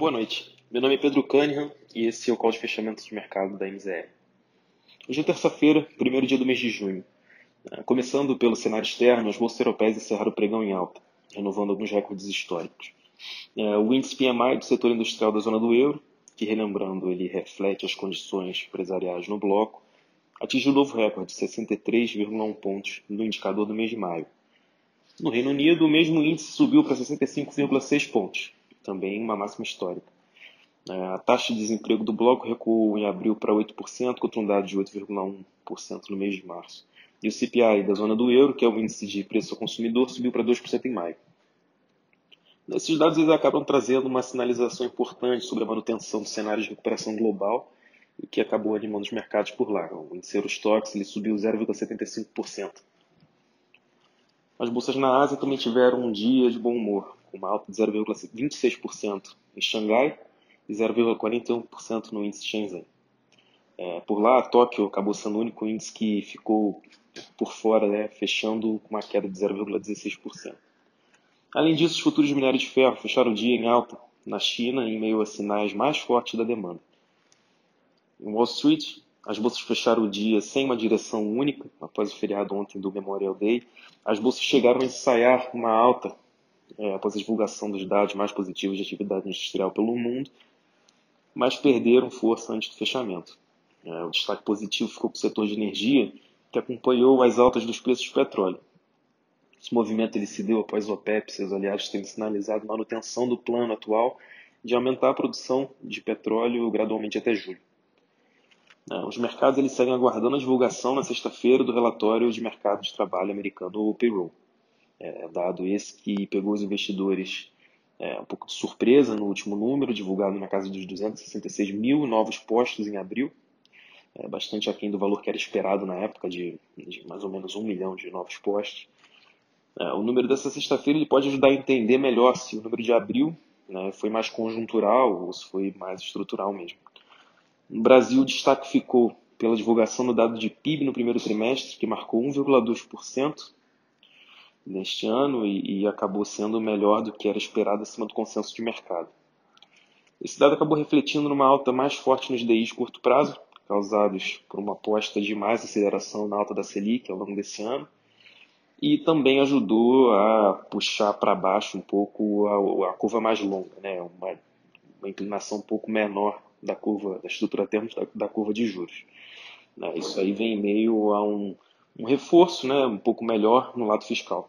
Boa noite. Meu nome é Pedro Cunningham e esse é o call de fechamento de mercado da MZR. Hoje é terça-feira, primeiro dia do mês de junho. Ah, começando pelo cenário externo, as bolsas europeias encerraram o pregão em alta, renovando alguns recordes históricos. Ah, o índice PMI do setor industrial da zona do euro, que relembrando ele reflete as condições empresariais no bloco, atingiu um novo recorde de 63,1 pontos no indicador do mês de maio. No Reino Unido, o mesmo índice subiu para 65,6 pontos, também uma máxima histórica. É, a taxa de desemprego do bloco recuou em abril para 8%, contra um dado de 8,1% no mês de março. E o CPI da zona do euro, que é o índice de preço ao consumidor, subiu para 2% em maio. Esses dados eles acabam trazendo uma sinalização importante sobre a manutenção do cenário de recuperação global, o que acabou animando os mercados por lá. O índice Eurostox ele subiu 0,75%. As bolsas na Ásia também tiveram um dia de bom humor, com uma alta de 0,26% em Xangai e 0,41% no índice Shenzhen. É, por lá, Tóquio acabou sendo o único índice que ficou por fora, né, fechando com uma queda de 0,16%. Além disso, os futuros de minério de ferro fecharam o dia em alta na China, em meio a sinais mais fortes da demanda. Em Wall Street, as bolsas fecharam o dia sem uma direção única, após o feriado ontem do Memorial Day. As bolsas chegaram a ensaiar uma alta é, após a divulgação dos dados mais positivos de atividade industrial pelo mundo, mas perderam força antes do fechamento. É, o destaque positivo ficou para o setor de energia, que acompanhou as altas dos preços do petróleo. Esse movimento ele se deu após o OPEP e seus aliados terem sinalizado manutenção do plano atual de aumentar a produção de petróleo gradualmente até julho. É, os mercados eles seguem aguardando a divulgação na sexta-feira do relatório de mercado de trabalho americano, o payroll. É, dado esse que pegou os investidores é, um pouco de surpresa no último número, divulgado na casa dos 266 mil novos postos em abril, é, bastante aquém do valor que era esperado na época, de, de mais ou menos um milhão de novos postos. É, o número dessa sexta-feira pode ajudar a entender melhor se o número de abril né, foi mais conjuntural ou se foi mais estrutural mesmo. No Brasil, o destaque ficou pela divulgação do dado de PIB no primeiro trimestre, que marcou 1,2%, neste ano e, e acabou sendo melhor do que era esperado acima do consenso de mercado. Esse dado acabou refletindo numa alta mais forte nos DIs de curto prazo, causados por uma aposta de mais aceleração na alta da Selic ao longo desse ano, e também ajudou a puxar para baixo um pouco a, a, curva mais longa, né? uma, uma inclinação um pouco menor da curva, da estrutura termos da, da curva de juros. Né? Isso aí vem meio a um, um reforço né, um pouco melhor no lado fiscal.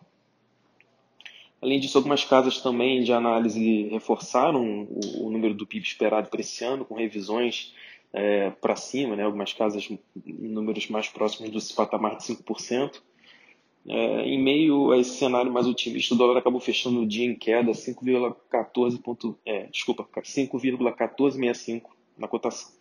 Além disso, algumas casas também de análise reforçaram o, o número do PIB esperado para esse ano, com revisões é, para cima, né, algumas casas em números mais próximos do patamar de 5%. É, em meio a esse cenário mais otimista, o dólar acabou fechando o dia em queda 5,14 é, desculpa, 5,1465 na cotação.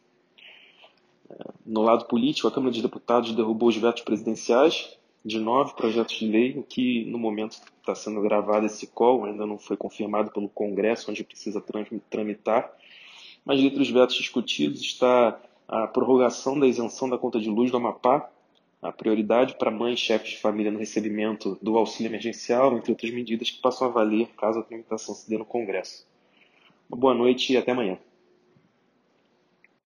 No lado político, a Câmara de Deputados derrubou os vetos presidenciais de nove projetos de lei, o que no momento está sendo gravado esse call, ainda não foi confirmado pelo Congresso, onde precisa tramitar. Mas entre os vetos discutidos está a prorrogação da isenção da conta de luz do Amapá, a prioridade para mães e chefes de família no recebimento do auxílio emergencial, entre outras medidas que passam a valer caso a tramitação se dê no Congresso. Uma boa noite e até amanhã.